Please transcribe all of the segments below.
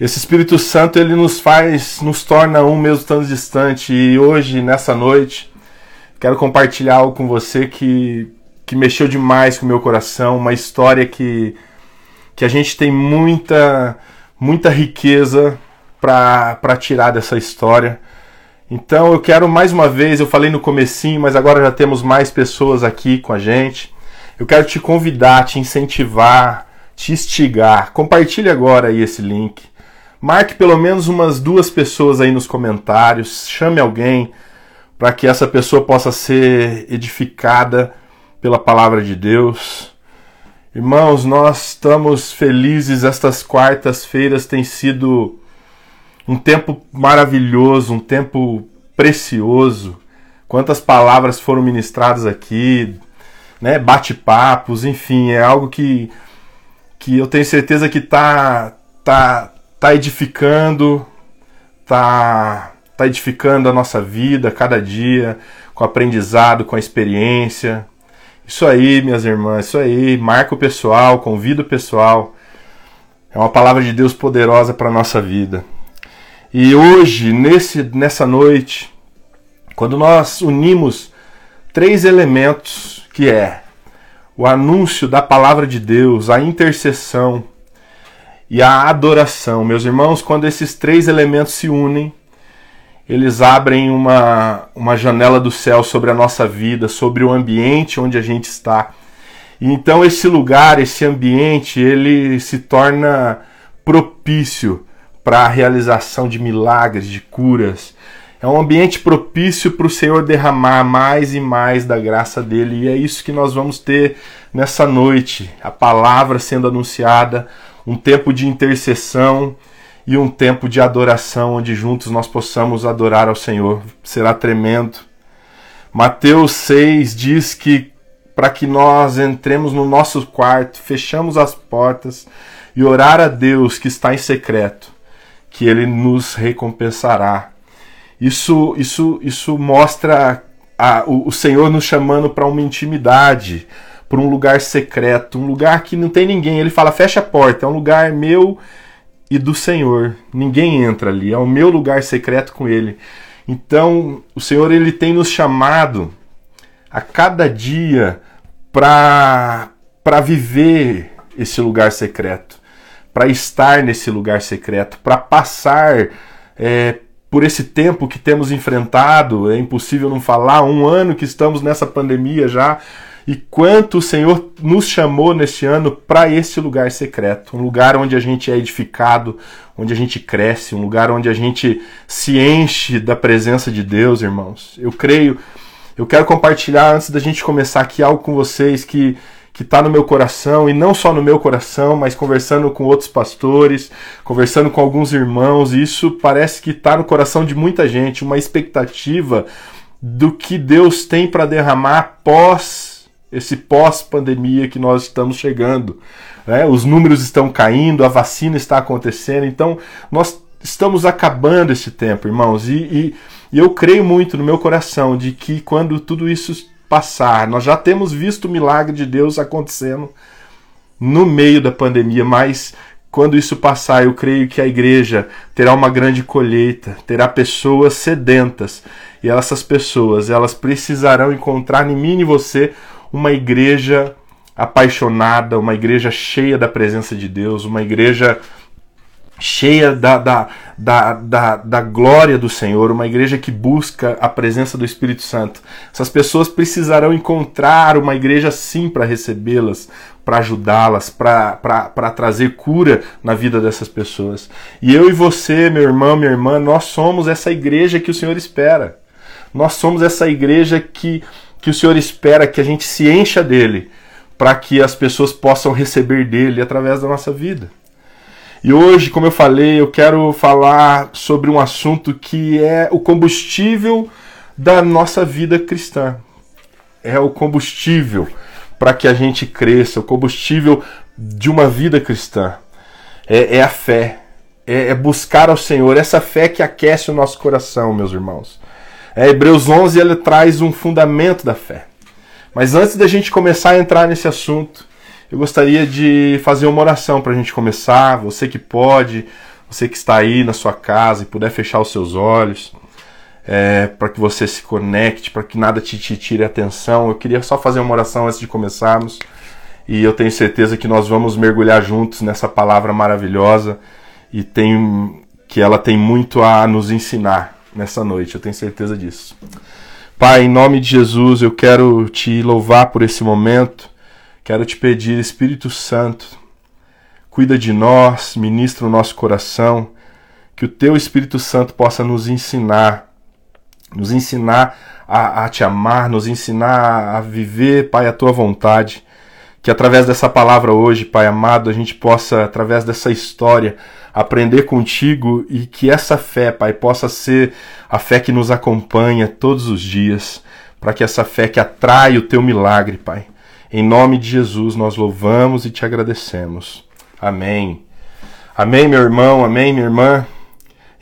Esse Espírito Santo ele nos faz, nos torna um mesmo tão distante. E hoje, nessa noite, quero compartilhar algo com você que, que mexeu demais com o meu coração. Uma história que, que a gente tem muita, muita riqueza para tirar dessa história. Então eu quero mais uma vez, eu falei no comecinho, mas agora já temos mais pessoas aqui com a gente. Eu quero te convidar, te incentivar, te instigar. Compartilhe agora aí esse link. Marque pelo menos umas duas pessoas aí nos comentários, chame alguém para que essa pessoa possa ser edificada pela palavra de Deus. Irmãos, nós estamos felizes, estas quartas-feiras têm sido um tempo maravilhoso, um tempo precioso. Quantas palavras foram ministradas aqui, né? Bate-papos, enfim, é algo que, que eu tenho certeza que tá, tá, tá edificando, tá, tá edificando a nossa vida cada dia, com aprendizado, com a experiência. Isso aí, minhas irmãs, isso aí. Marca o pessoal, convida o pessoal. É uma palavra de Deus poderosa para a nossa vida. E hoje, nesse, nessa noite, quando nós unimos três elementos que é o anúncio da palavra de Deus, a intercessão e a adoração. Meus irmãos, quando esses três elementos se unem, eles abrem uma, uma janela do céu sobre a nossa vida, sobre o ambiente onde a gente está. E então esse lugar, esse ambiente, ele se torna propício para a realização de milagres, de curas. É um ambiente propício para o Senhor derramar mais e mais da graça dele, e é isso que nós vamos ter nessa noite: a palavra sendo anunciada, um tempo de intercessão e um tempo de adoração, onde juntos nós possamos adorar ao Senhor. Será tremendo. Mateus 6 diz que para que nós entremos no nosso quarto, fechamos as portas e orar a Deus que está em secreto que ele nos recompensará. Isso, isso, isso mostra a, o, o Senhor nos chamando para uma intimidade, para um lugar secreto, um lugar que não tem ninguém. Ele fala: fecha a porta, é um lugar meu e do Senhor. Ninguém entra ali, é o meu lugar secreto com Ele. Então, o Senhor ele tem nos chamado a cada dia para viver esse lugar secreto para estar nesse lugar secreto, para passar é, por esse tempo que temos enfrentado, é impossível não falar, um ano que estamos nessa pandemia já, e quanto o Senhor nos chamou neste ano para esse lugar secreto, um lugar onde a gente é edificado, onde a gente cresce, um lugar onde a gente se enche da presença de Deus, irmãos. Eu creio, eu quero compartilhar antes da gente começar aqui algo com vocês que que está no meu coração, e não só no meu coração, mas conversando com outros pastores, conversando com alguns irmãos, isso parece que está no coração de muita gente, uma expectativa do que Deus tem para derramar pós esse pós-pandemia que nós estamos chegando. Né? Os números estão caindo, a vacina está acontecendo, então nós estamos acabando esse tempo, irmãos, e, e, e eu creio muito no meu coração de que quando tudo isso passar. Nós já temos visto o milagre de Deus acontecendo no meio da pandemia, mas quando isso passar, eu creio que a igreja terá uma grande colheita, terá pessoas sedentas. E essas pessoas, elas precisarão encontrar em mim e você uma igreja apaixonada, uma igreja cheia da presença de Deus, uma igreja cheia da, da, da, da, da glória do Senhor, uma igreja que busca a presença do Espírito Santo. Essas pessoas precisarão encontrar uma igreja sim para recebê-las, para ajudá-las, para trazer cura na vida dessas pessoas. E eu e você, meu irmão, minha irmã, nós somos essa igreja que o Senhor espera. Nós somos essa igreja que, que o Senhor espera que a gente se encha dele, para que as pessoas possam receber dele através da nossa vida. E hoje, como eu falei, eu quero falar sobre um assunto que é o combustível da nossa vida cristã. É o combustível para que a gente cresça, o combustível de uma vida cristã. É, é a fé, é, é, buscar ao Senhor, essa fé que aquece o nosso coração, meus irmãos. É, Hebreus 11 ele traz um fundamento da fé. Mas antes da gente começar a entrar nesse assunto, eu gostaria de fazer uma oração para a gente começar. Você que pode, Você que está aí na sua casa e puder fechar os seus olhos, é, para que você se conecte, para que nada te, te tire a atenção. Eu queria só fazer uma oração antes de começarmos. E eu tenho certeza que nós vamos mergulhar juntos nessa palavra maravilhosa e tem, que ela tem muito a nos ensinar nessa noite, eu tenho certeza disso. Pai, em nome de Jesus, eu quero te louvar por esse momento. Quero te pedir, Espírito Santo, cuida de nós, ministra o nosso coração, que o teu Espírito Santo possa nos ensinar nos ensinar a, a, te amar, nos ensinar a viver, Pai, a tua vontade. Que através dessa palavra hoje, Pai amado, a gente possa, através dessa história, aprender contigo e que essa fé, Pai, possa ser a fé que nos acompanha todos os dias, para que essa fé que atrai o teu milagre, Pai. Em nome de Jesus nós louvamos e te agradecemos. Amém. Amém, meu irmão, amém, minha irmã.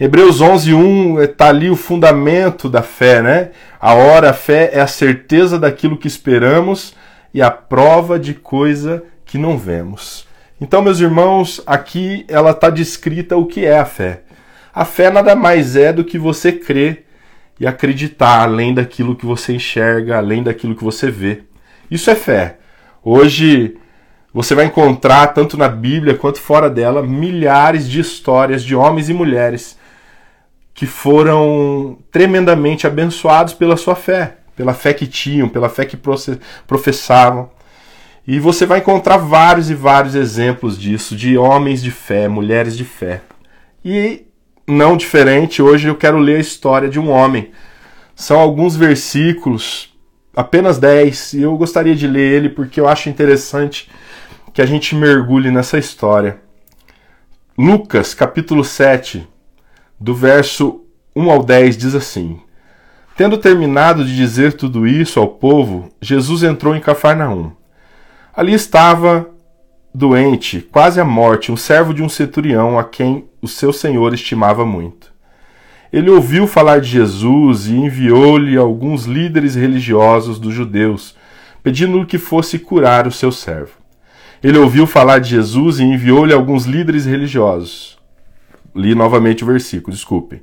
Hebreus 11:1 está ali o fundamento da fé, né? A hora, a fé é a certeza daquilo que esperamos e a prova de coisa que não vemos. Então, meus irmãos, aqui ela está descrita o que é a fé. A fé nada mais é do que você crer e acreditar além daquilo que você enxerga, além daquilo que você vê. Isso é fé. Hoje você vai encontrar, tanto na Bíblia quanto fora dela, milhares de histórias de homens e mulheres que foram tremendamente abençoados pela sua fé, pela fé que tinham, pela fé que professavam. E você vai encontrar vários e vários exemplos disso, de homens de fé, mulheres de fé. E não diferente, hoje eu quero ler a história de um homem. São alguns versículos, apenas 10, e eu gostaria de ler ele porque eu acho interessante que a gente mergulhe nessa história. Lucas, capítulo 7, do verso 1 ao 10 diz assim: Tendo terminado de dizer tudo isso ao povo, Jesus entrou em Cafarnaum. Ali estava doente, quase à morte, um servo de um centurião a quem o seu senhor estimava muito. Ele ouviu falar de Jesus e enviou-lhe alguns líderes religiosos dos judeus, pedindo-lhe que fosse curar o seu servo. Ele ouviu falar de Jesus e enviou-lhe alguns líderes religiosos. Li novamente o versículo, desculpem.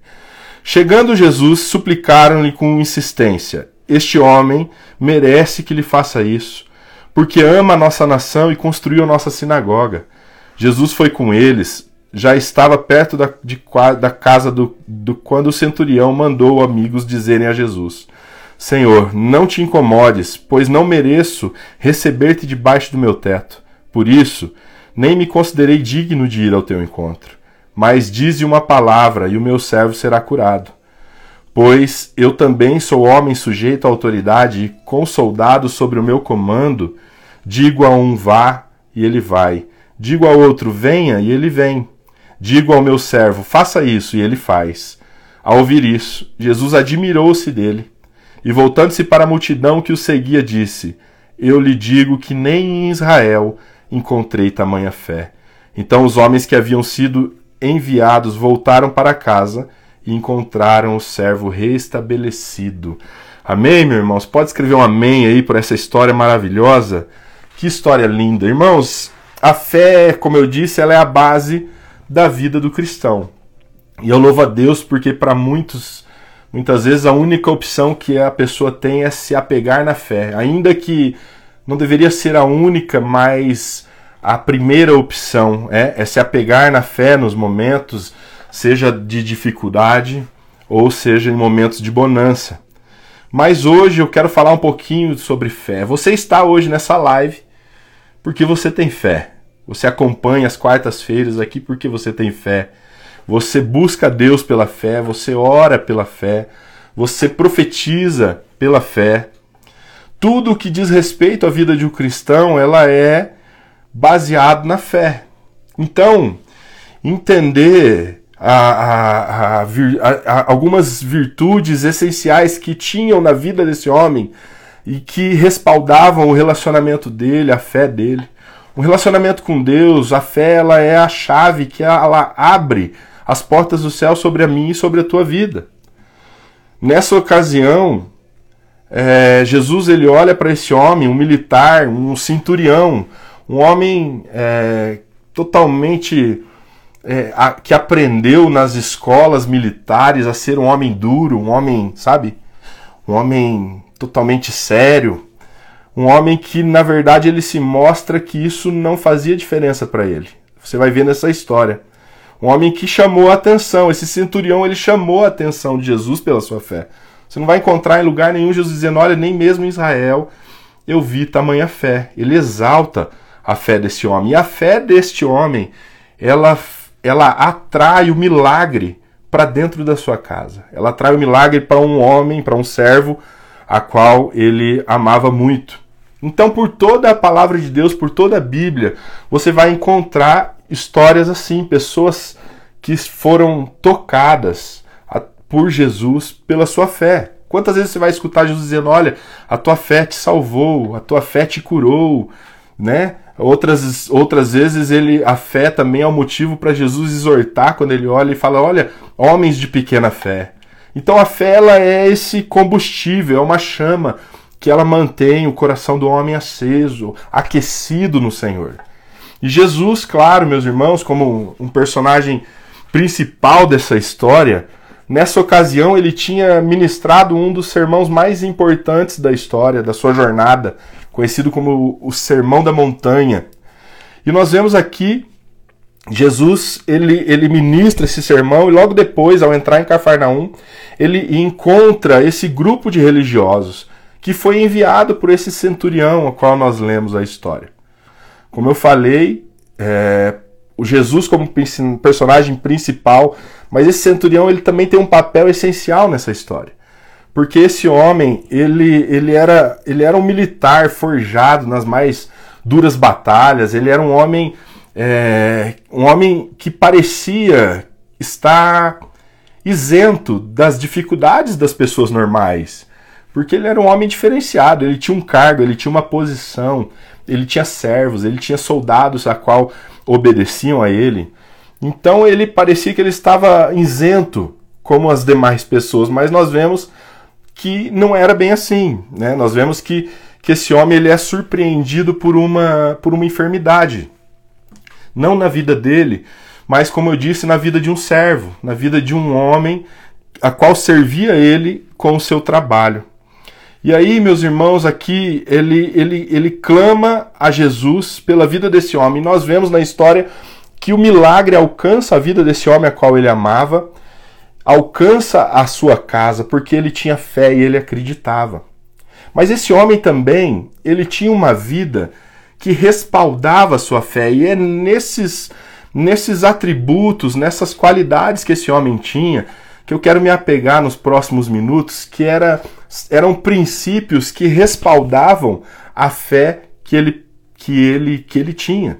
Chegando Jesus, suplicaram-lhe com insistência: Este homem merece que lhe faça isso, porque ama a nossa nação e construiu a nossa sinagoga. Jesus foi com eles, já estava perto da, de, da casa do, do quando o centurião mandou amigos dizerem a Jesus: Senhor, não te incomodes, pois não mereço receber-te debaixo do meu teto. Por isso, nem me considerei digno de ir ao teu encontro. Mas dize uma palavra, e o meu servo será curado. Pois eu também sou homem sujeito à autoridade, e com soldados sobre o meu comando, digo a um vá, e ele vai. Digo ao outro venha, e ele vem. Digo ao meu servo faça isso, e ele faz. Ao ouvir isso, Jesus admirou-se dele, e voltando-se para a multidão que o seguia, disse: Eu lhe digo que nem em Israel encontrei tamanha fé. Então os homens que haviam sido enviados voltaram para casa e encontraram o servo restabelecido. Amém, meus irmãos? Pode escrever um amém aí por essa história maravilhosa? Que história linda. Irmãos, a fé, como eu disse, ela é a base da vida do cristão. E eu louvo a Deus porque para muitos, muitas vezes a única opção que a pessoa tem é se apegar na fé. Ainda que não deveria ser a única, mas a primeira opção é, é se apegar na fé nos momentos, seja de dificuldade ou seja em momentos de bonança. Mas hoje eu quero falar um pouquinho sobre fé. Você está hoje nessa live porque você tem fé. Você acompanha as quartas-feiras aqui porque você tem fé. Você busca Deus pela fé, você ora pela fé, você profetiza pela fé. Tudo que diz respeito à vida de um cristão, ela é baseado na fé. Então, entender a, a, a, algumas virtudes essenciais que tinham na vida desse homem e que respaldavam o relacionamento dele, a fé dele. O relacionamento com Deus, a fé, ela é a chave que ela abre as portas do céu sobre a mim e sobre a tua vida. Nessa ocasião, é, Jesus ele olha para esse homem, um militar, um centurião, um homem é, totalmente é, a, que aprendeu nas escolas militares a ser um homem duro, um homem, sabe? Um homem totalmente sério. Um homem que, na verdade, ele se mostra que isso não fazia diferença para ele. Você vai ver nessa história. Um homem que chamou a atenção. Esse centurião, ele chamou a atenção de Jesus pela sua fé. Você não vai encontrar em lugar nenhum Jesus dizendo, olha, nem mesmo em Israel eu vi tamanha fé. Ele exalta a fé desse homem. E a fé deste homem, ela, ela atrai o milagre para dentro da sua casa. Ela atrai o milagre para um homem, para um servo, a qual ele amava muito. Então, por toda a palavra de Deus, por toda a Bíblia, você vai encontrar histórias assim, pessoas que foram tocadas por Jesus pela sua fé. Quantas vezes você vai escutar Jesus dizendo: Olha, a tua fé te salvou, a tua fé te curou, né? Outras, outras vezes ele a fé também é o motivo para Jesus exortar quando ele olha e fala: Olha, homens de pequena fé. Então a fé ela é esse combustível, é uma chama que ela mantém o coração do homem aceso, aquecido no Senhor. E Jesus, claro, meus irmãos, como um personagem principal dessa história, nessa ocasião ele tinha ministrado um dos sermãos mais importantes da história, da sua jornada, conhecido como o Sermão da Montanha. E nós vemos aqui Jesus, ele, ele ministra esse sermão e logo depois, ao entrar em Cafarnaum, ele encontra esse grupo de religiosos que foi enviado por esse centurião, a qual nós lemos a história. Como eu falei, é, o Jesus como personagem principal, mas esse centurião ele também tem um papel essencial nessa história. Porque esse homem, ele, ele, era, ele era um militar forjado nas mais duras batalhas, ele era um homem, é, um homem que parecia estar isento das dificuldades das pessoas normais. Porque ele era um homem diferenciado, ele tinha um cargo, ele tinha uma posição, ele tinha servos, ele tinha soldados a qual obedeciam a ele. Então ele parecia que ele estava isento como as demais pessoas, mas nós vemos que não era bem assim, né? Nós vemos que, que esse homem ele é surpreendido por uma, por uma enfermidade. Não na vida dele, mas como eu disse, na vida de um servo, na vida de um homem a qual servia ele com o seu trabalho. E aí, meus irmãos, aqui ele, ele, ele clama a Jesus pela vida desse homem. Nós vemos na história que o milagre alcança a vida desse homem a qual ele amava, alcança a sua casa, porque ele tinha fé e ele acreditava. Mas esse homem também, ele tinha uma vida que respaldava a sua fé, e é nesses, nesses atributos, nessas qualidades que esse homem tinha, que eu quero me apegar nos próximos minutos, que era, eram princípios que respaldavam a fé que ele, que ele, que ele tinha.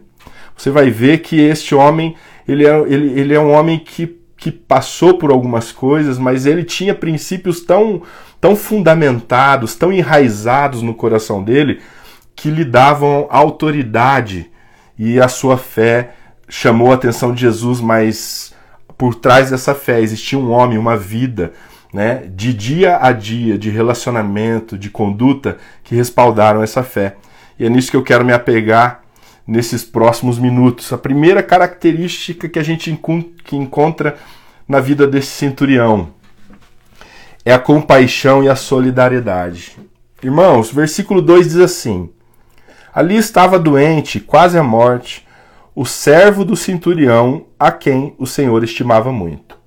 Você vai ver que este homem, ele é, ele, ele é um homem que, que passou por algumas coisas, mas ele tinha princípios tão, tão fundamentados, tão enraizados no coração dele, que lhe davam autoridade e a sua fé chamou a atenção de Jesus, mas por trás dessa fé existia um homem, uma vida, né, de dia a dia, de relacionamento, de conduta, que respaldaram essa fé. E é nisso que eu quero me apegar nesses próximos minutos. A primeira característica que a gente que encontra na vida desse centurião é a compaixão e a solidariedade. Irmãos, versículo 2 diz assim: Ali estava doente, quase à morte, o servo do centurião, a quem o Senhor estimava muito.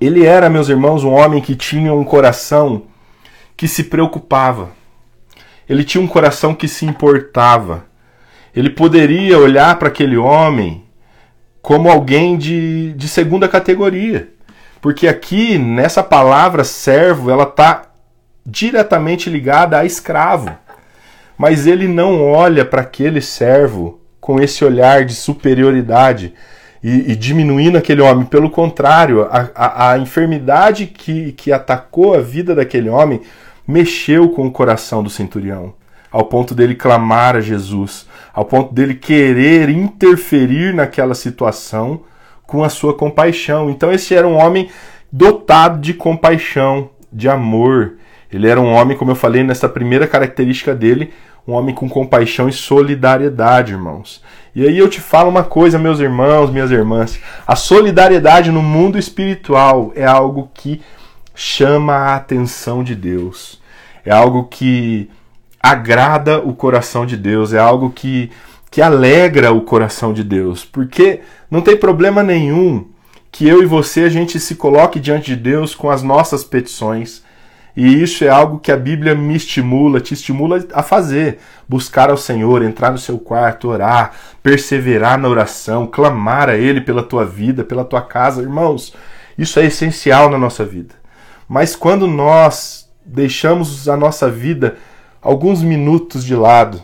Ele era, meus irmãos, um homem que tinha um coração que se preocupava. Ele tinha um coração que se importava. Ele poderia olhar para aquele homem como alguém de, de segunda categoria. Porque aqui, nessa palavra servo, ela está diretamente ligada a escravo mas ele não olha para aquele servo com esse olhar de superioridade e, e diminuindo aquele homem. Pelo contrário, a, a, a enfermidade que, que atacou a vida daquele homem mexeu com o coração do centurião, ao ponto dele clamar a Jesus, ao ponto dele querer interferir naquela situação com a sua compaixão. Então, esse era um homem dotado de compaixão, de amor, ele era um homem, como eu falei, nessa primeira característica dele, um homem com compaixão e solidariedade, irmãos. E aí eu te falo uma coisa, meus irmãos, minhas irmãs: a solidariedade no mundo espiritual é algo que chama a atenção de Deus, é algo que agrada o coração de Deus, é algo que, que alegra o coração de Deus, porque não tem problema nenhum que eu e você a gente se coloque diante de Deus com as nossas petições. E isso é algo que a Bíblia me estimula, te estimula a fazer. Buscar ao Senhor, entrar no seu quarto, orar, perseverar na oração, clamar a Ele pela tua vida, pela tua casa. Irmãos, isso é essencial na nossa vida. Mas quando nós deixamos a nossa vida alguns minutos de lado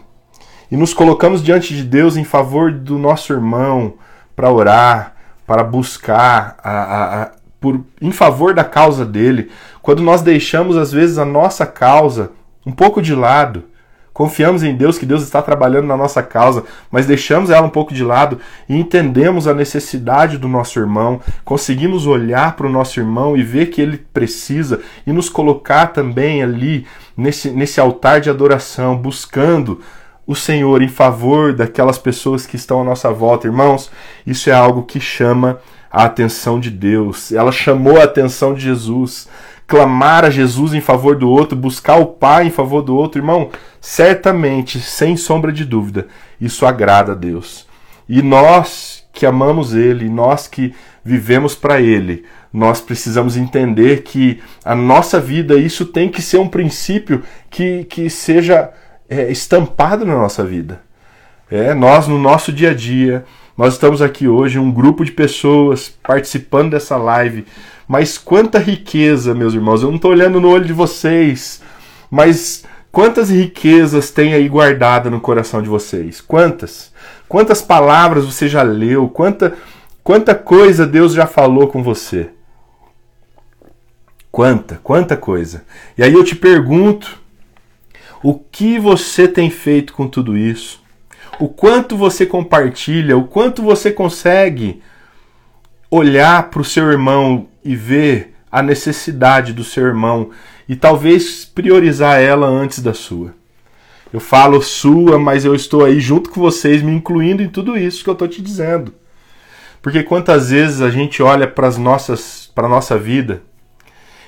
e nos colocamos diante de Deus em favor do nosso irmão para orar, para buscar a, a, a, por, em favor da causa dele, quando nós deixamos às vezes a nossa causa um pouco de lado, confiamos em Deus que Deus está trabalhando na nossa causa, mas deixamos ela um pouco de lado e entendemos a necessidade do nosso irmão, conseguimos olhar para o nosso irmão e ver que ele precisa e nos colocar também ali nesse, nesse altar de adoração, buscando o Senhor em favor daquelas pessoas que estão à nossa volta. Irmãos, isso é algo que chama a atenção de Deus. Ela chamou a atenção de Jesus. Clamar a Jesus em favor do outro, buscar o Pai em favor do outro, irmão, certamente, sem sombra de dúvida, isso agrada a Deus. E nós que amamos Ele, nós que vivemos para Ele, nós precisamos entender que a nossa vida, isso tem que ser um princípio que, que seja é, estampado na nossa vida. É, nós, no nosso dia a dia, nós estamos aqui hoje, um grupo de pessoas participando dessa live. Mas quanta riqueza, meus irmãos. Eu não estou olhando no olho de vocês, mas quantas riquezas tem aí guardada no coração de vocês? Quantas? Quantas palavras você já leu? Quanta, quanta coisa Deus já falou com você? Quanta, quanta coisa. E aí eu te pergunto, o que você tem feito com tudo isso? O quanto você compartilha, o quanto você consegue olhar para o seu irmão e ver a necessidade do seu irmão e talvez priorizar ela antes da sua. Eu falo sua, mas eu estou aí junto com vocês, me incluindo em tudo isso que eu estou te dizendo. Porque quantas vezes a gente olha para as nossas, para nossa vida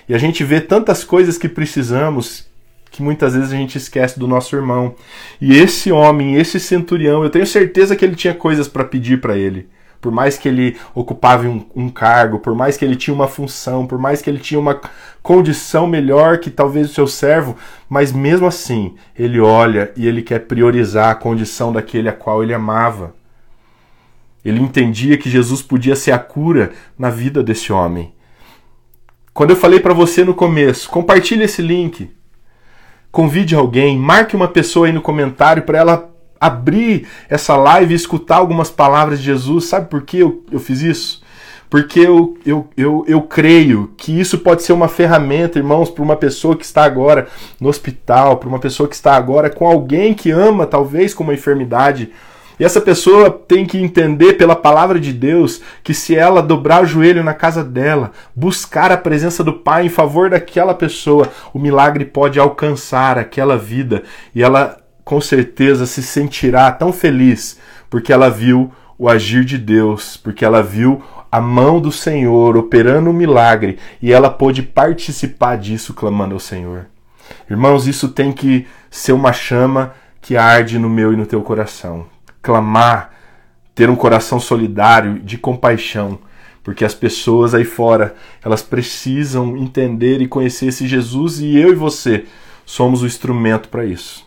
e a gente vê tantas coisas que precisamos que muitas vezes a gente esquece do nosso irmão. E esse homem, esse centurião, eu tenho certeza que ele tinha coisas para pedir para ele. Por mais que ele ocupava um, um, cargo, por mais que ele tinha uma função, por mais que ele tinha uma condição melhor que talvez o seu servo, mas mesmo assim, ele olha e ele quer priorizar a condição daquele a qual ele amava. Ele entendia que Jesus podia ser a cura na vida desse homem. Quando eu falei para você no começo, compartilhe esse link convide alguém, marque uma pessoa aí no comentário para ela abrir essa live e escutar algumas palavras de Jesus. Sabe por que eu, eu fiz isso? Porque eu, eu, eu, eu creio que isso pode ser uma ferramenta, irmãos, para uma pessoa que está agora no hospital, para uma pessoa que está agora com alguém que ama, talvez com uma enfermidade e essa pessoa tem que entender pela palavra de Deus que se ela dobrar o joelho na casa dela, buscar a presença do Pai em favor daquela pessoa, o milagre pode alcançar aquela vida e ela com certeza se sentirá tão feliz porque ela viu o agir de Deus, porque ela viu a mão do Senhor operando um milagre e ela pôde participar disso clamando ao Senhor. Irmãos, isso tem que ser uma chama que arde no meu e no teu coração clamar, ter um coração solidário, de compaixão, porque as pessoas aí fora, elas precisam entender e conhecer esse Jesus e eu e você somos o instrumento para isso.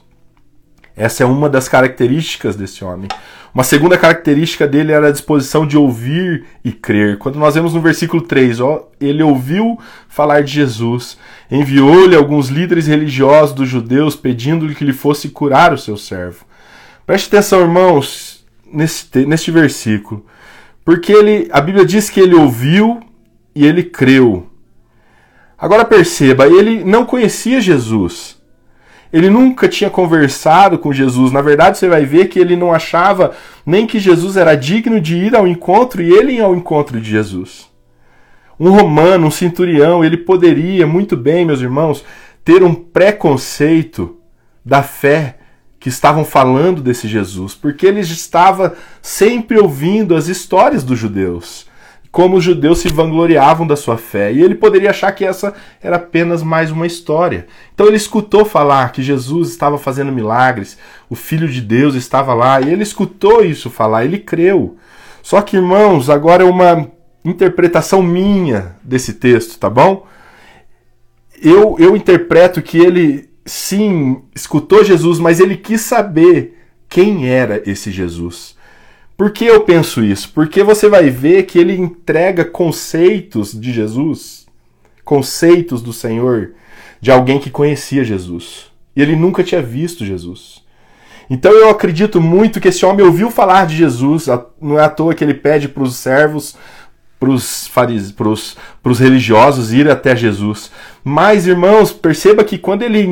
Essa é uma das características desse homem. Uma segunda característica dele era a disposição de ouvir e crer. Quando nós vemos no versículo 3, ó, ele ouviu falar de Jesus, enviou-lhe alguns líderes religiosos dos judeus pedindo-lhe que lhe fosse curar o seu servo. Preste atenção, irmãos, neste, neste versículo. Porque ele, a Bíblia diz que ele ouviu e ele creu. Agora perceba, ele não conhecia Jesus. Ele nunca tinha conversado com Jesus. Na verdade, você vai ver que ele não achava nem que Jesus era digno de ir ao encontro e ele ir ao encontro de Jesus. Um romano, um centurião, ele poderia muito bem, meus irmãos, ter um preconceito da fé que estavam falando desse Jesus, porque ele estava sempre ouvindo as histórias dos judeus, como os judeus se vangloriavam da sua fé, e ele poderia achar que essa era apenas mais uma história. Então ele escutou falar que Jesus estava fazendo milagres, o Filho de Deus estava lá, e ele escutou isso falar, ele creu. Só que, irmãos, agora é uma interpretação minha desse texto, tá bom? Eu, eu interpreto que ele sim, escutou Jesus, mas ele quis saber quem era esse Jesus. Por que eu penso isso? Porque você vai ver que ele entrega conceitos de Jesus, conceitos do Senhor, de alguém que conhecia Jesus. E ele nunca tinha visto Jesus. Então eu acredito muito que esse homem ouviu falar de Jesus, não é à toa que ele pede para os servos para os religiosos ir até Jesus. Mas, irmãos, perceba que quando ele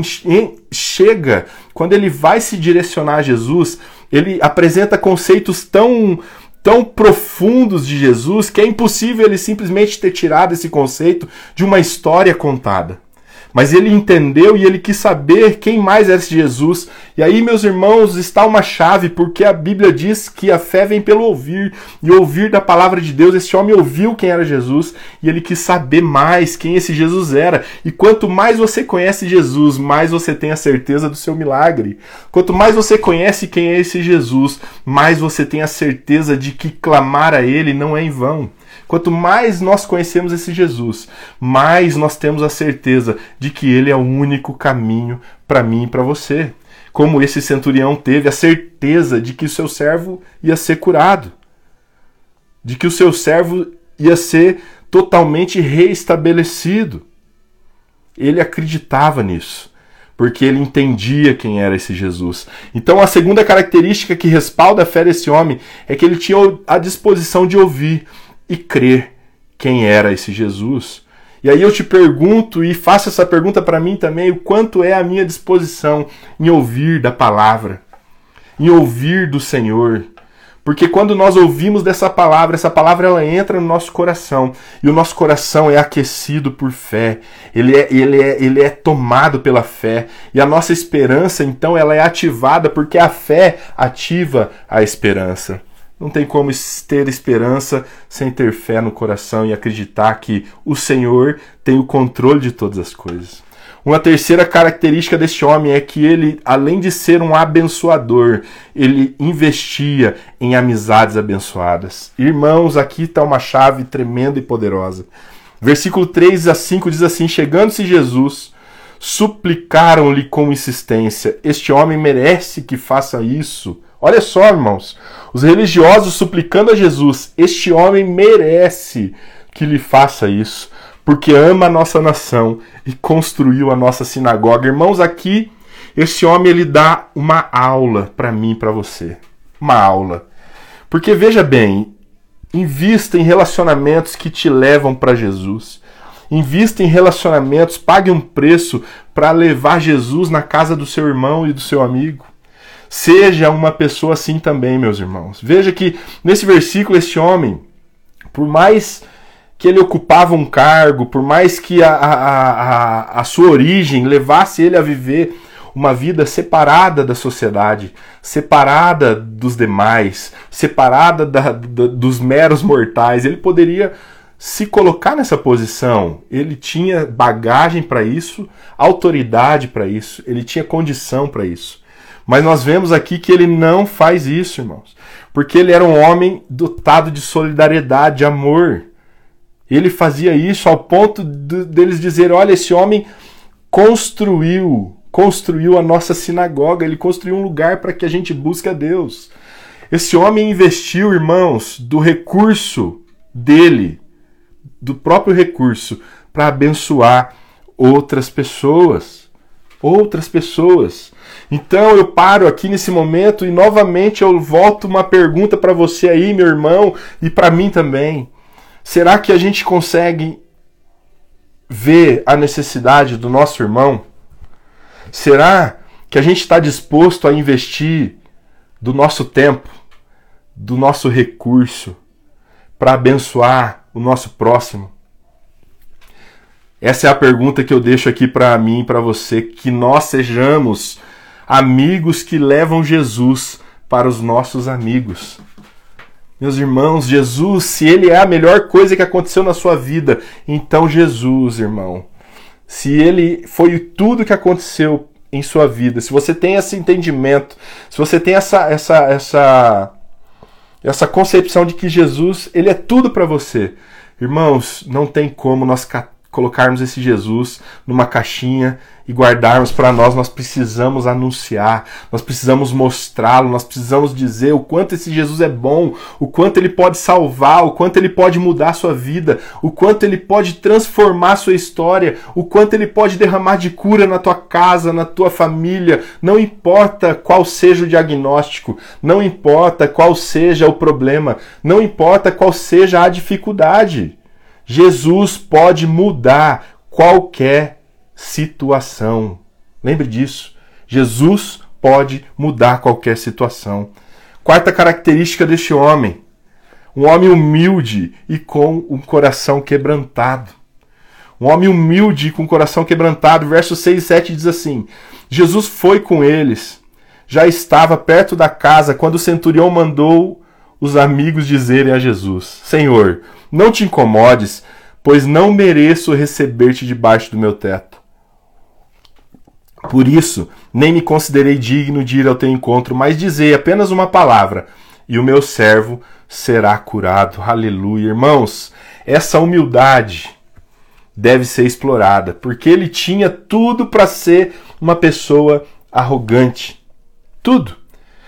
chega, quando ele vai se direcionar a Jesus, ele apresenta conceitos tão tão profundos de Jesus que é impossível ele simplesmente ter tirado esse conceito de uma história contada. Mas ele entendeu e ele quis saber quem mais era esse Jesus. E aí, meus irmãos, está uma chave, porque a Bíblia diz que a fé vem pelo ouvir, e ouvir da palavra de Deus. Esse homem ouviu quem era Jesus e ele quis saber mais quem esse Jesus era. E quanto mais você conhece Jesus, mais você tem a certeza do seu milagre. Quanto mais você conhece quem é esse Jesus, mais você tem a certeza de que clamar a ele não é em vão. Quanto mais nós conhecemos esse Jesus, mais nós temos a certeza de que ele é o único caminho para mim e para você. Como esse centurião teve a certeza de que o seu servo ia ser curado, de que o seu servo ia ser totalmente reestabelecido. Ele acreditava nisso porque ele entendia quem era esse Jesus. Então, a segunda característica que respalda a fé desse homem é que ele tinha a disposição de ouvir e crer quem era esse Jesus. E aí eu te pergunto e faço essa pergunta para mim também: o quanto é a minha disposição em ouvir da palavra, em ouvir do Senhor? Porque quando nós ouvimos dessa palavra, essa palavra ela entra no nosso coração e o nosso coração é aquecido por fé. Ele é, ele é, ele é tomado pela fé e a nossa esperança então ela é ativada porque a fé ativa a esperança. Não tem como ter esperança sem ter fé no coração e acreditar que o Senhor tem o controle de todas as coisas. Uma terceira característica deste homem é que ele, além de ser um abençoador, ele investia em amizades abençoadas. Irmãos, aqui está uma chave tremenda e poderosa. Versículo 3 a 5 diz assim: Chegando-se Jesus, suplicaram-lhe com insistência: Este homem merece que faça isso Olha só, irmãos, os religiosos suplicando a Jesus: Este homem merece que lhe faça isso, porque ama a nossa nação e construiu a nossa sinagoga. Irmãos, aqui esse homem ele dá uma aula para mim para você. Uma aula. Porque veja bem, invista em relacionamentos que te levam para Jesus. Invista em relacionamentos, pague um preço para levar Jesus na casa do seu irmão e do seu amigo. Seja uma pessoa assim também, meus irmãos. Veja que nesse versículo, este homem, por mais que ele ocupava um cargo, por mais que a, a, a, a sua origem levasse ele a viver uma vida separada da sociedade, separada dos demais, separada da, da, dos meros mortais. Ele poderia se colocar nessa posição. Ele tinha bagagem para isso, autoridade para isso, ele tinha condição para isso. Mas nós vemos aqui que ele não faz isso, irmãos. Porque ele era um homem dotado de solidariedade, de amor. Ele fazia isso ao ponto de, deles dizer: olha, esse homem construiu, construiu a nossa sinagoga, ele construiu um lugar para que a gente busque a Deus. Esse homem investiu, irmãos, do recurso dele, do próprio recurso, para abençoar outras pessoas. Outras pessoas. Então eu paro aqui nesse momento e novamente eu volto uma pergunta para você aí, meu irmão, e para mim também. Será que a gente consegue ver a necessidade do nosso irmão? Será que a gente está disposto a investir do nosso tempo, do nosso recurso, para abençoar o nosso próximo? Essa é a pergunta que eu deixo aqui para mim e para você, que nós sejamos amigos que levam Jesus para os nossos amigos. Meus irmãos, Jesus, se ele é a melhor coisa que aconteceu na sua vida, então Jesus, irmão, se ele foi tudo que aconteceu em sua vida, se você tem esse entendimento, se você tem essa essa essa essa concepção de que Jesus, ele é tudo para você. Irmãos, não tem como nós colocarmos esse Jesus numa caixinha e guardarmos para nós, nós precisamos anunciar, nós precisamos mostrá-lo, nós precisamos dizer o quanto esse Jesus é bom, o quanto ele pode salvar, o quanto ele pode mudar a sua vida, o quanto ele pode transformar a sua história, o quanto ele pode derramar de cura na tua casa, na tua família, não importa qual seja o diagnóstico, não importa qual seja o problema, não importa qual seja a dificuldade. Jesus pode mudar qualquer situação. Lembre disso. Jesus pode mudar qualquer situação. Quarta característica deste homem: um homem humilde e com um coração quebrantado. Um homem humilde e com um coração quebrantado. Versos 6 e 7 diz assim: Jesus foi com eles. Já estava perto da casa quando o centurião mandou os amigos dizerem a Jesus: Senhor, não te incomodes, pois não mereço receber-te debaixo do meu teto. Por isso, nem me considerei digno de ir ao teu encontro, mas dizei apenas uma palavra, e o meu servo será curado. Aleluia. Irmãos, essa humildade deve ser explorada, porque ele tinha tudo para ser uma pessoa arrogante. Tudo.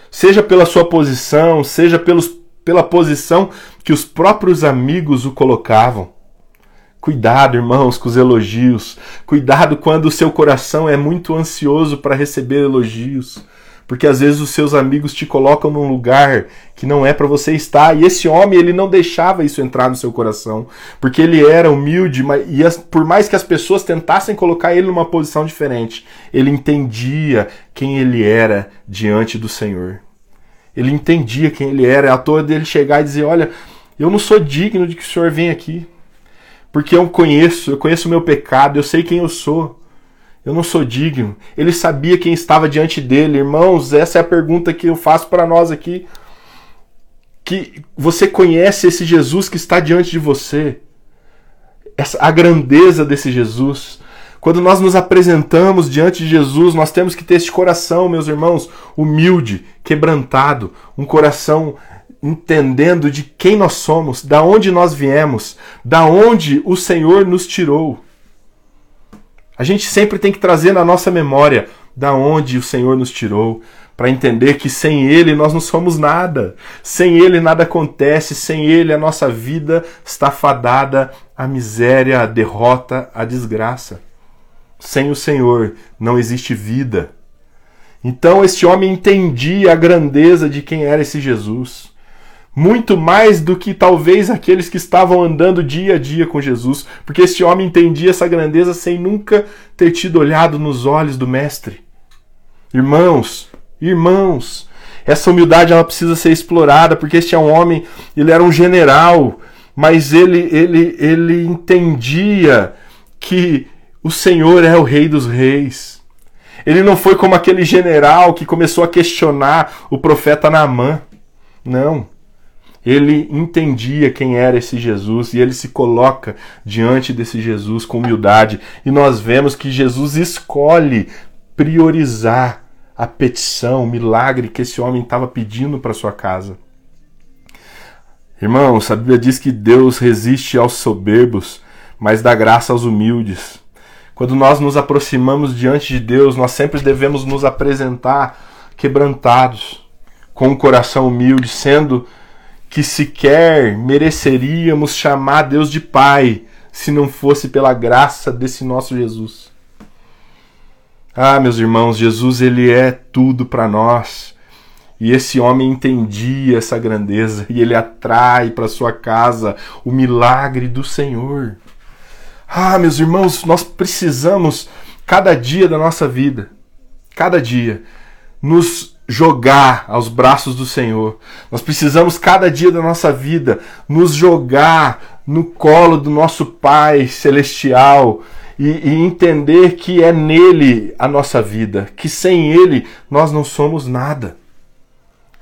Seja pela sua posição, seja pelos, pela posição que os próprios amigos o colocavam. Cuidado, irmãos, com os elogios. Cuidado quando o seu coração é muito ansioso para receber elogios. Porque às vezes os seus amigos te colocam num lugar que não é para você estar. E esse homem, ele não deixava isso entrar no seu coração. Porque ele era humilde, e as, por mais que as pessoas tentassem colocar ele numa posição diferente, ele entendia quem ele era diante do Senhor. Ele entendia quem ele era. É à toa dele chegar e dizer: Olha, eu não sou digno de que o Senhor venha aqui. Porque eu conheço, eu conheço o meu pecado, eu sei quem eu sou. Eu não sou digno. Ele sabia quem estava diante dele. Irmãos, essa é a pergunta que eu faço para nós aqui. Que você conhece esse Jesus que está diante de você? Essa, a grandeza desse Jesus. Quando nós nos apresentamos diante de Jesus, nós temos que ter este coração, meus irmãos, humilde, quebrantado, um coração entendendo de quem nós somos, da onde nós viemos, da onde o Senhor nos tirou. A gente sempre tem que trazer na nossa memória da onde o Senhor nos tirou, para entender que sem Ele nós não somos nada, sem Ele nada acontece, sem Ele a nossa vida está fadada à miséria, à derrota, à desgraça. Sem o Senhor não existe vida. Então este homem entendia a grandeza de quem era esse Jesus muito mais do que talvez aqueles que estavam andando dia a dia com Jesus, porque este homem entendia essa grandeza sem nunca ter tido olhado nos olhos do Mestre. Irmãos, irmãos, essa humildade ela precisa ser explorada, porque este é um homem, ele era um general, mas ele, ele, ele entendia que o Senhor é o Rei dos Reis. Ele não foi como aquele general que começou a questionar o profeta Naamã. Não ele entendia quem era esse Jesus e ele se coloca diante desse Jesus com humildade. E nós vemos que Jesus escolhe priorizar a petição, o milagre que esse homem estava pedindo para sua casa. Irmãos, a Bíblia diz que Deus resiste aos soberbos, mas dá graça aos humildes. Quando nós nos aproximamos diante de Deus, nós sempre devemos nos apresentar quebrantados, com um coração humilde, sendo que sequer mereceríamos chamar Deus de Pai se não fosse pela graça desse nosso Jesus. Ah, meus irmãos, Jesus ele é tudo para nós. E esse homem entendia essa grandeza e ele atrai para sua casa o milagre do Senhor. Ah, meus irmãos, nós precisamos cada dia da nossa vida, cada dia, nos jogar aos braços do Senhor. Nós precisamos cada dia da nossa vida nos jogar no colo do nosso Pai celestial e, e, entender que é nele a nossa vida, que sem ele nós não somos nada.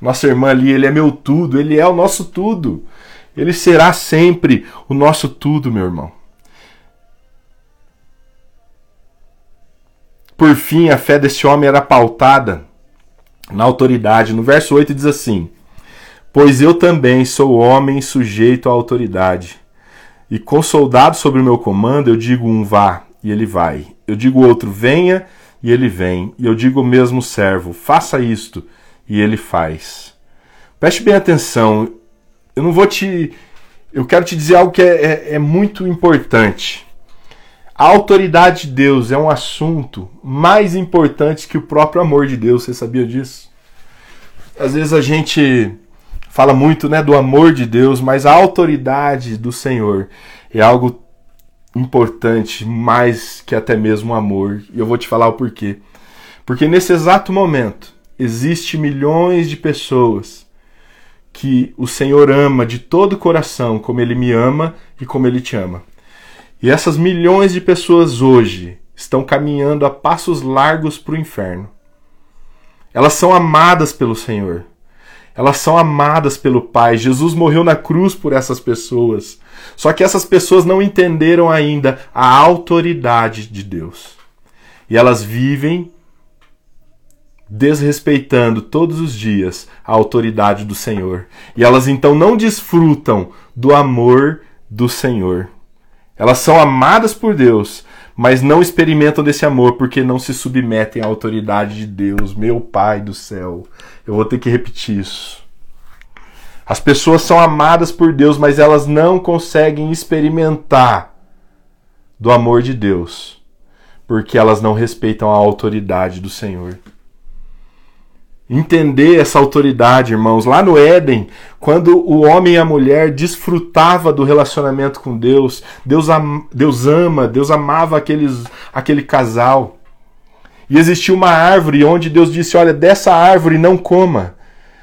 Nossa irmã ali, ele é meu tudo, ele é o nosso tudo. Ele será sempre o nosso tudo, meu irmão. Por fim, a fé desse homem era pautada na autoridade. No verso 8 diz assim: Pois eu também sou homem sujeito à autoridade. E com soldado sobre o meu comando, eu digo um vá, e ele vai. Eu digo outro venha, e ele vem. E eu digo o mesmo servo, faça isto, e ele faz. Preste bem atenção. Eu não vou te. Eu quero te dizer algo que é, é, é muito importante. A autoridade de Deus é um assunto mais importante que o próprio amor de Deus. Você sabia disso? Às vezes a gente fala muito né, do amor de Deus, mas a autoridade do Senhor é algo importante, mais que até mesmo o amor. E eu vou te falar o porquê. Porque nesse exato momento existe milhões de pessoas que o Senhor ama de todo o coração, como ele me ama e como ele te ama. E essas milhões de pessoas hoje estão caminhando a passos largos para o inferno. Elas são amadas pelo Senhor. Elas são amadas pelo Pai. Jesus morreu na cruz por essas pessoas. Só que essas pessoas não entenderam ainda a autoridade de Deus. E elas vivem desrespeitando todos os dias a autoridade do Senhor. E elas então não desfrutam do amor do Senhor. Elas são amadas por Deus, mas não experimentam desse amor porque não se submetem à autoridade de Deus, meu Pai do céu. Eu vou ter que repetir isso. As pessoas são amadas por Deus, mas elas não conseguem experimentar do amor de Deus, porque elas não respeitam a autoridade do Senhor entender essa autoridade, irmãos. Lá no Éden, quando o homem e a mulher desfrutava do relacionamento com Deus, Deus, am Deus ama, Deus amava aqueles, aquele casal. E existia uma árvore onde Deus disse: Olha, dessa árvore não coma.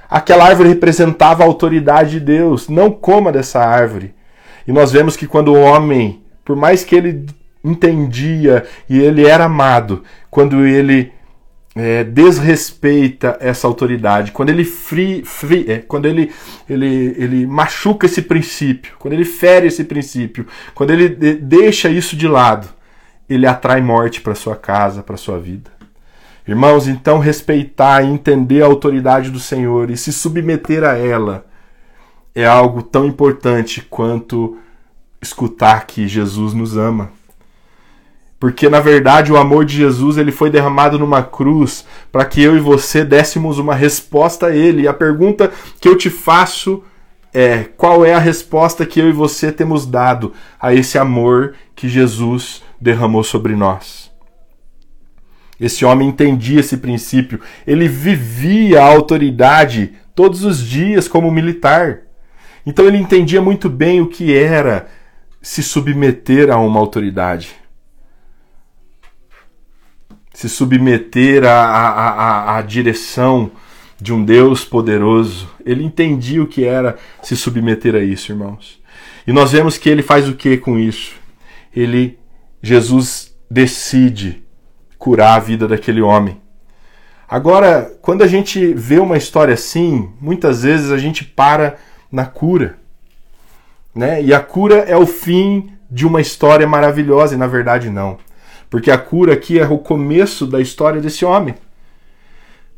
Aquela árvore representava a autoridade de Deus. Não coma dessa árvore. E nós vemos que quando o homem, por mais que ele entendia e ele era amado, quando ele é, desrespeita essa autoridade, quando ele free, free, é, quando ele, ele, ele machuca esse princípio, quando ele fere esse princípio, quando ele de, deixa isso de lado, ele atrai morte para sua casa, para sua vida. Irmãos, então respeitar e entender a autoridade do Senhor e se submeter a ela é algo tão importante quanto escutar que Jesus nos ama. Porque na verdade o amor de Jesus ele foi derramado numa cruz para que eu e você dessemos uma resposta a ele. E a pergunta que eu te faço é: qual é a resposta que eu e você temos dado a esse amor que Jesus derramou sobre nós? Esse homem entendia esse princípio, ele vivia a autoridade todos os dias como militar. Então ele entendia muito bem o que era se submeter a uma autoridade se submeter à, à, à, à direção de um Deus poderoso. Ele entendia o que era se submeter a isso, irmãos. E nós vemos que ele faz o que com isso? Ele, Jesus, decide curar a vida daquele homem. Agora, quando a gente vê uma história assim, muitas vezes a gente para na cura. Né? E a cura é o fim de uma história maravilhosa, e na verdade não. Porque a cura aqui é o começo da história desse homem.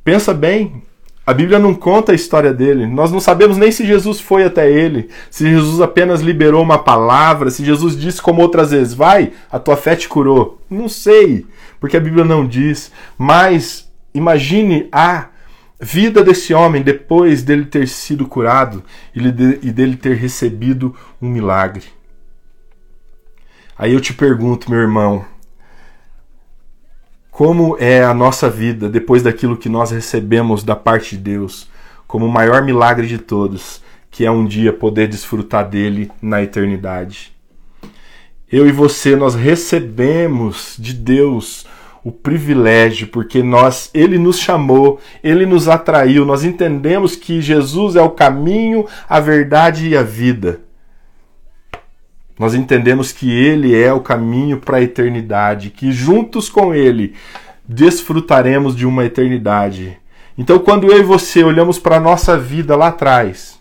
Pensa bem, a Bíblia não conta a história dele. Nós não sabemos nem se Jesus foi até ele, se Jesus apenas liberou uma palavra, se Jesus disse como outras vezes, vai, a tua fé te curou. Não sei, porque a Bíblia não diz. Mas imagine a vida desse homem depois dele ter sido curado e dele ter recebido um milagre. Aí eu te pergunto, meu irmão, como é a nossa vida depois daquilo que nós recebemos da parte de Deus, como o maior milagre de todos, que é um dia poder desfrutar dele na eternidade. Eu e você nós recebemos de Deus o privilégio, porque nós, ele nos chamou, ele nos atraiu, nós entendemos que Jesus é o caminho, a verdade e a vida. Nós entendemos que Ele é o caminho para a eternidade, que juntos com Ele desfrutaremos de uma eternidade. Então, quando eu e você olhamos para a nossa vida lá atrás,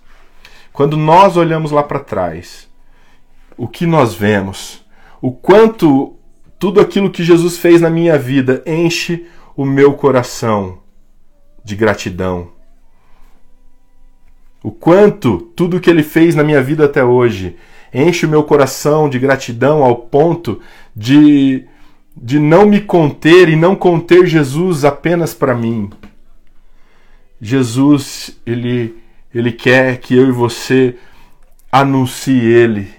quando nós olhamos lá para trás, o que nós vemos? O quanto tudo aquilo que Jesus fez na minha vida enche o meu coração de gratidão. O quanto tudo que ele fez na minha vida até hoje enche o meu coração de gratidão ao ponto de, de não me conter e não conter Jesus apenas para mim. Jesus, ele, ele quer que eu e você anuncie Ele,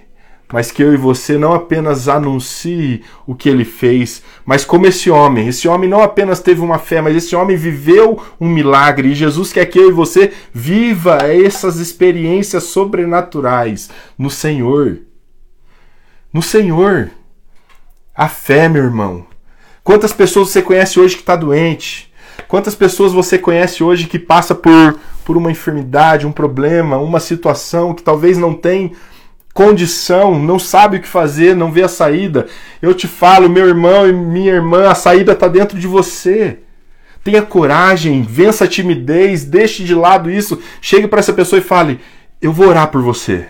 mas que eu e você não apenas anuncie o que ele fez, mas como esse homem. Esse homem não apenas teve uma fé, mas esse homem viveu um milagre. E Jesus quer que eu e você viva essas experiências sobrenaturais no Senhor. No Senhor. A fé, meu irmão. Quantas pessoas você conhece hoje que está doente? Quantas pessoas você conhece hoje que passa por, por uma enfermidade, um problema, uma situação que talvez não tem condição, não sabe o que fazer, não vê a saída? Eu te falo, meu irmão e minha irmã, a saída está dentro de você. Tenha coragem, vença a timidez, deixe de lado isso, chegue para essa pessoa e fale: Eu vou orar por você.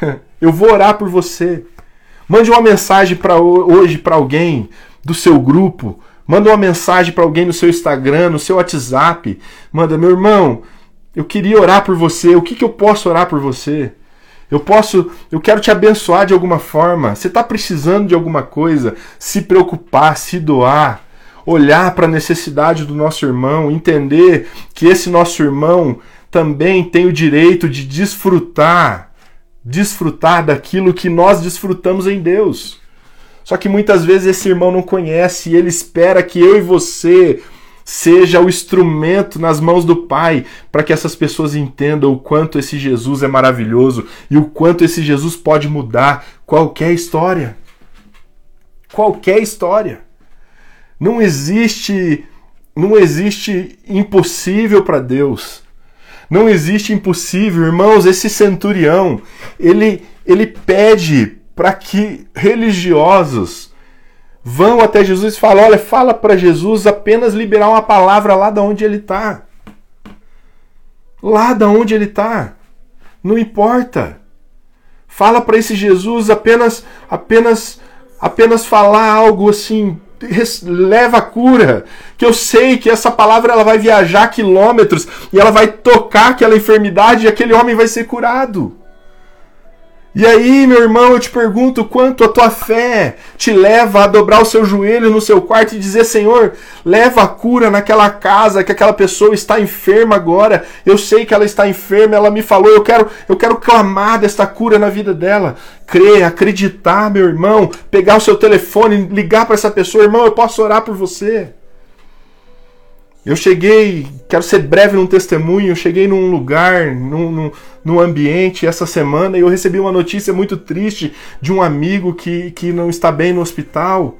Eu vou orar por você. Mande uma mensagem para hoje para alguém do seu grupo, Manda uma mensagem para alguém no seu Instagram, no seu WhatsApp. Manda, meu irmão, eu queria orar por você. O que, que eu posso orar por você? Eu posso, eu quero te abençoar de alguma forma. Você está precisando de alguma coisa? Se preocupar, se doar, olhar para a necessidade do nosso irmão, entender que esse nosso irmão também tem o direito de desfrutar, desfrutar daquilo que nós desfrutamos em Deus. Só que muitas vezes esse irmão não conhece e ele espera que eu e você seja o instrumento nas mãos do Pai para que essas pessoas entendam o quanto esse Jesus é maravilhoso e o quanto esse Jesus pode mudar qualquer história. Qualquer história. Não existe não existe impossível para Deus. Não existe impossível, irmãos, esse centurião, ele ele pede para que religiosos vão até Jesus e falam: olha, fala para Jesus apenas liberar uma palavra lá da onde ele está. Lá da onde ele está. Não importa. Fala para esse Jesus apenas apenas apenas falar algo assim, leva a cura, que eu sei que essa palavra ela vai viajar quilômetros e ela vai tocar aquela enfermidade e aquele homem vai ser curado. E aí, meu irmão, eu te pergunto quanto a tua fé te leva a dobrar o seu joelho no seu quarto e dizer: Senhor, leva a cura naquela casa que aquela pessoa está enferma agora. Eu sei que ela está enferma, ela me falou, eu quero, eu quero clamar desta cura na vida dela. Crer, acreditar, meu irmão, pegar o seu telefone, ligar para essa pessoa, irmão, eu posso orar por você. Eu cheguei, quero ser breve num testemunho, eu cheguei num lugar, num, num, num, ambiente essa semana e eu recebi uma notícia muito triste de um amigo que, que não está bem no hospital.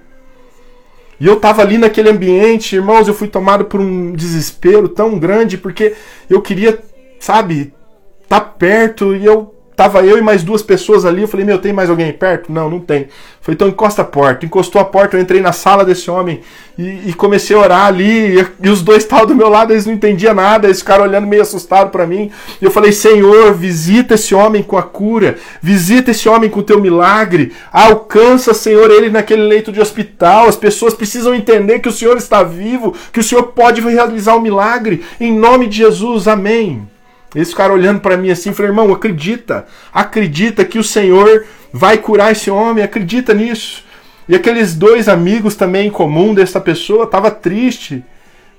E eu estava ali naquele ambiente, irmãos, eu fui tomado por um desespero tão grande porque eu queria, sabe, estar tá perto e eu Tava eu e mais duas pessoas ali. Eu falei, meu, tem mais alguém perto? Não, não tem. Foi então encosta a porta. Encostou a porta, eu entrei na sala desse homem e, e comecei a orar ali. E, e os dois estavam do meu lado, eles não entendiam nada. Eles ficaram olhando meio assustado para mim. E eu falei, Senhor, visita esse homem com a cura. Visita esse homem com o teu milagre. Alcança, Senhor, ele naquele leito de hospital. As pessoas precisam entender que o Senhor está vivo, que o Senhor pode realizar o um milagre. Em nome de Jesus, amém. Eles ficaram olhando para mim assim, falei, irmão, acredita, acredita que o Senhor vai curar esse homem, acredita nisso. E aqueles dois amigos também em comum dessa pessoa estava triste,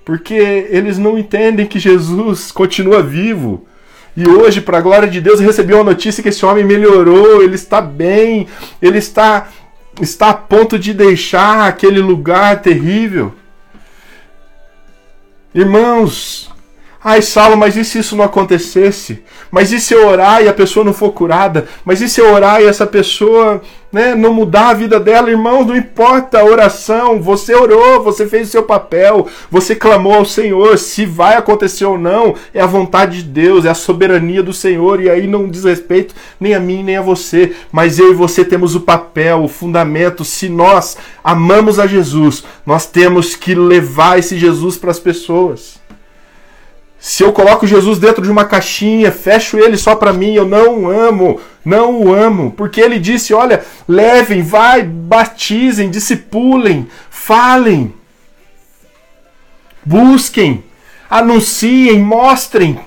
porque eles não entendem que Jesus continua vivo. E hoje, para a glória de Deus, recebeu a notícia que esse homem melhorou, ele está bem, ele está está a ponto de deixar aquele lugar terrível. Irmãos, Ai, Saulo, mas e se isso não acontecesse? Mas e se eu orar e a pessoa não for curada? Mas e se eu orar e essa pessoa né, não mudar a vida dela? Irmãos, não importa a oração. Você orou, você fez o seu papel, você clamou ao Senhor. Se vai acontecer ou não, é a vontade de Deus, é a soberania do Senhor. E aí não diz respeito nem a mim, nem a você. Mas eu e você temos o papel, o fundamento. Se nós amamos a Jesus, nós temos que levar esse Jesus para as pessoas. Se eu coloco Jesus dentro de uma caixinha, fecho ele só para mim, eu não amo, não o amo, porque ele disse: olha, levem, vai, batizem, discipulem, falem, busquem, anunciem, mostrem.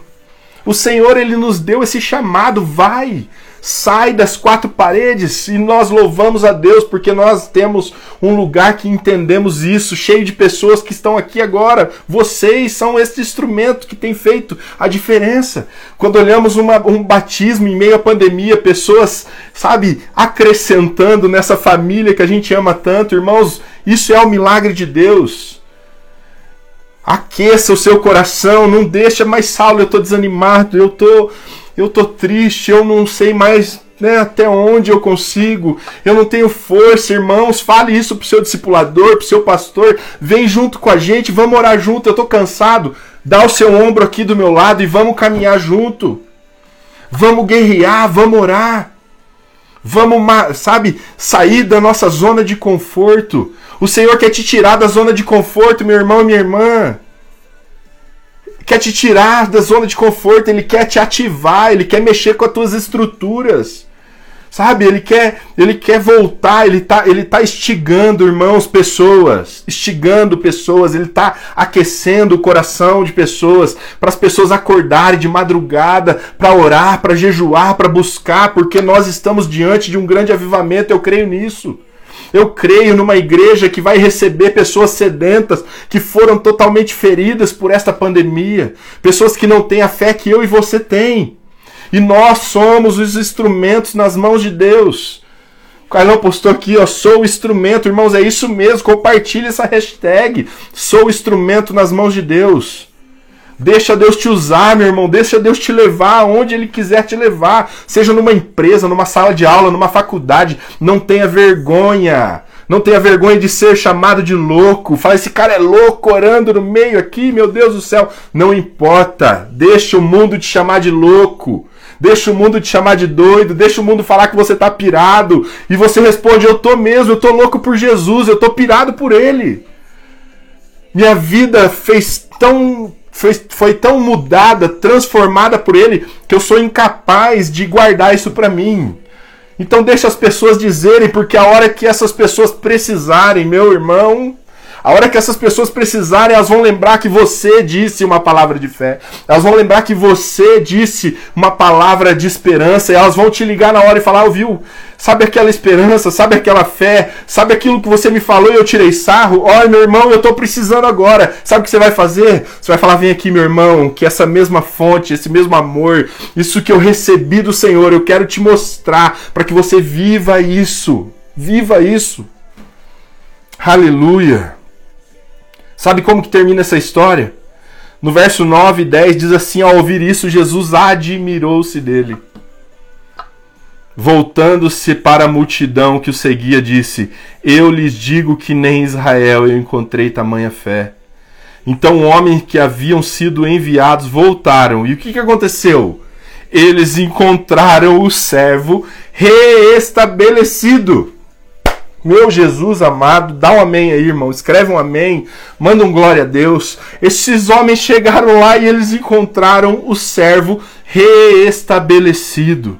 O Senhor ele nos deu esse chamado, vai, sai das quatro paredes e nós louvamos a Deus porque nós temos um lugar que entendemos isso, cheio de pessoas que estão aqui agora. Vocês são esse instrumento que tem feito a diferença. Quando olhamos uma, um batismo em meio à pandemia, pessoas, sabe, acrescentando nessa família que a gente ama tanto, irmãos, isso é o milagre de Deus. Aqueça o seu coração, não deixa mais Saulo, eu estou desanimado, eu estou eu tô triste, eu não sei mais né, até onde eu consigo, eu não tenho força, irmãos, fale isso pro seu discipulador, pro seu pastor, vem junto com a gente, vamos orar junto, eu tô cansado, dá o seu ombro aqui do meu lado e vamos caminhar junto. Vamos guerrear, vamos orar. Vamos, sabe, sair da nossa zona de conforto. O Senhor quer te tirar da zona de conforto, meu irmão e minha irmã quer te tirar da zona de conforto, ele quer te ativar, ele quer mexer com as tuas estruturas. Sabe, ele quer, ele quer voltar, ele tá, ele tá estigando, irmãos, pessoas, estigando pessoas, ele tá aquecendo o coração de pessoas, para as pessoas acordarem de madrugada para orar, para jejuar, para buscar, porque nós estamos diante de um grande avivamento, eu creio nisso. Eu creio numa igreja que vai receber pessoas sedentas que foram totalmente feridas por esta pandemia, pessoas que não têm a fé que eu e você tem. E nós somos os instrumentos nas mãos de Deus. O Carlão postou aqui, ó, sou o instrumento, irmãos, é isso mesmo, compartilhe essa hashtag, sou o instrumento nas mãos de Deus. Deixa Deus te usar, meu irmão. Deixa Deus te levar aonde Ele quiser te levar. Seja numa empresa, numa sala de aula, numa faculdade. Não tenha vergonha. Não tenha vergonha de ser chamado de louco. Fala, esse cara é louco orando no meio aqui, meu Deus do céu. Não importa. Deixa o mundo te chamar de louco. Deixa o mundo te chamar de doido, deixa o mundo falar que você tá pirado, e você responde: Eu tô mesmo, eu tô louco por Jesus, eu tô pirado por ele. Minha vida fez tão foi, foi tão mudada, transformada por ele, que eu sou incapaz de guardar isso para mim. Então deixa as pessoas dizerem, porque a hora que essas pessoas precisarem, meu irmão, a hora que essas pessoas precisarem, elas vão lembrar que você disse uma palavra de fé. Elas vão lembrar que você disse uma palavra de esperança. E elas vão te ligar na hora e falar: ouviu? Sabe aquela esperança? Sabe aquela fé? Sabe aquilo que você me falou e eu tirei sarro? Olha, meu irmão, eu estou precisando agora. Sabe o que você vai fazer? Você vai falar: vem aqui, meu irmão, que essa mesma fonte, esse mesmo amor, isso que eu recebi do Senhor, eu quero te mostrar para que você viva isso. Viva isso. Aleluia. Sabe como que termina essa história? No verso 9 e 10 diz assim: Ao ouvir isso, Jesus admirou-se dele. Voltando-se para a multidão que o seguia, disse: Eu lhes digo que nem em Israel eu encontrei tamanha fé. Então, homens que haviam sido enviados voltaram. E o que, que aconteceu? Eles encontraram o servo reestabelecido. Meu Jesus amado, dá um amém aí, irmão. Escreve um amém, manda um glória a Deus. Esses homens chegaram lá e eles encontraram o servo reestabelecido.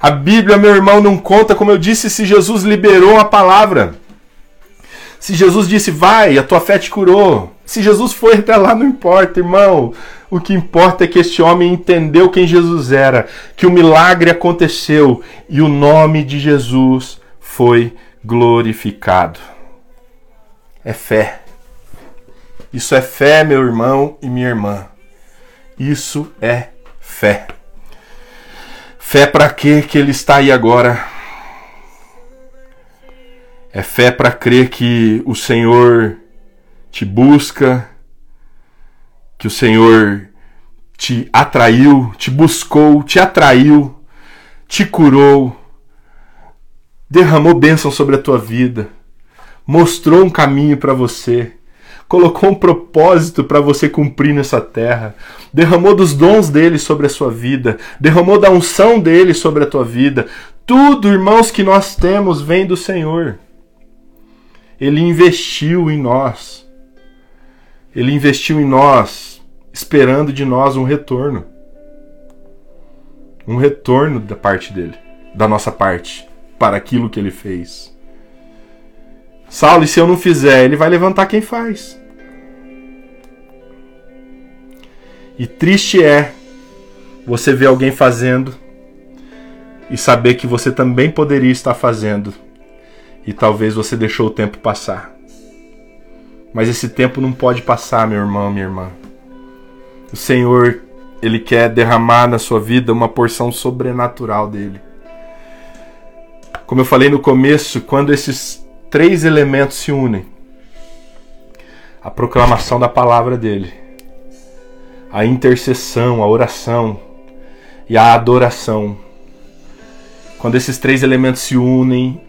A Bíblia, meu irmão, não conta, como eu disse, se Jesus liberou a palavra. Se Jesus disse, vai, a tua fé te curou. Se Jesus foi até lá, não importa, irmão. O que importa é que este homem entendeu quem Jesus era, que o milagre aconteceu e o nome de Jesus foi glorificado. É fé. Isso é fé, meu irmão e minha irmã. Isso é fé. Fé para quê que ele está aí agora? É fé para crer que o Senhor te busca que o Senhor te atraiu, te buscou, te atraiu, te curou, derramou bênção sobre a tua vida, mostrou um caminho para você, colocou um propósito para você cumprir nessa terra, derramou dos dons dele sobre a sua vida, derramou da unção dele sobre a tua vida. Tudo, irmãos, que nós temos vem do Senhor. Ele investiu em nós. Ele investiu em nós, esperando de nós um retorno. Um retorno da parte dele, da nossa parte, para aquilo que ele fez. Saulo, e se eu não fizer, ele vai levantar quem faz. E triste é você ver alguém fazendo e saber que você também poderia estar fazendo e talvez você deixou o tempo passar. Mas esse tempo não pode passar, meu irmão, minha irmã. O Senhor, ele quer derramar na sua vida uma porção sobrenatural dele. Como eu falei no começo, quando esses três elementos se unem, a proclamação da palavra dele, a intercessão, a oração e a adoração. Quando esses três elementos se unem,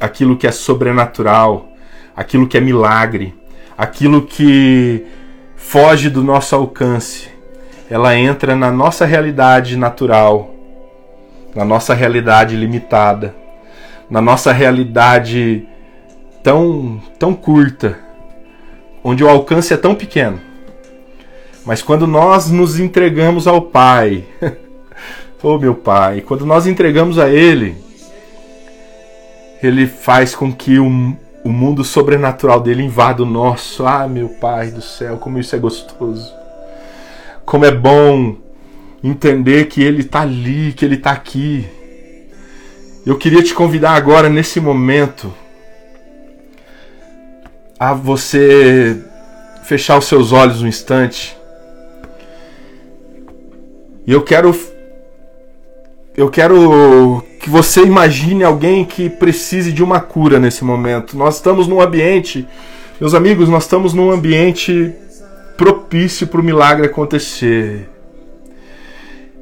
aquilo que é sobrenatural, aquilo que é milagre, aquilo que foge do nosso alcance, ela entra na nossa realidade natural, na nossa realidade limitada, na nossa realidade tão, tão curta, onde o alcance é tão pequeno. Mas quando nós nos entregamos ao Pai, oh meu Pai, quando nós entregamos a Ele, Ele faz com que o, o mundo sobrenatural dele invada o nosso. Ah, meu Pai do céu, como isso é gostoso. Como é bom entender que Ele está ali, que Ele está aqui. Eu queria te convidar agora, nesse momento, a você fechar os seus olhos um instante e eu quero eu quero que você imagine alguém que precise de uma cura nesse momento. Nós estamos num ambiente, meus amigos, nós estamos num ambiente propício para o milagre acontecer.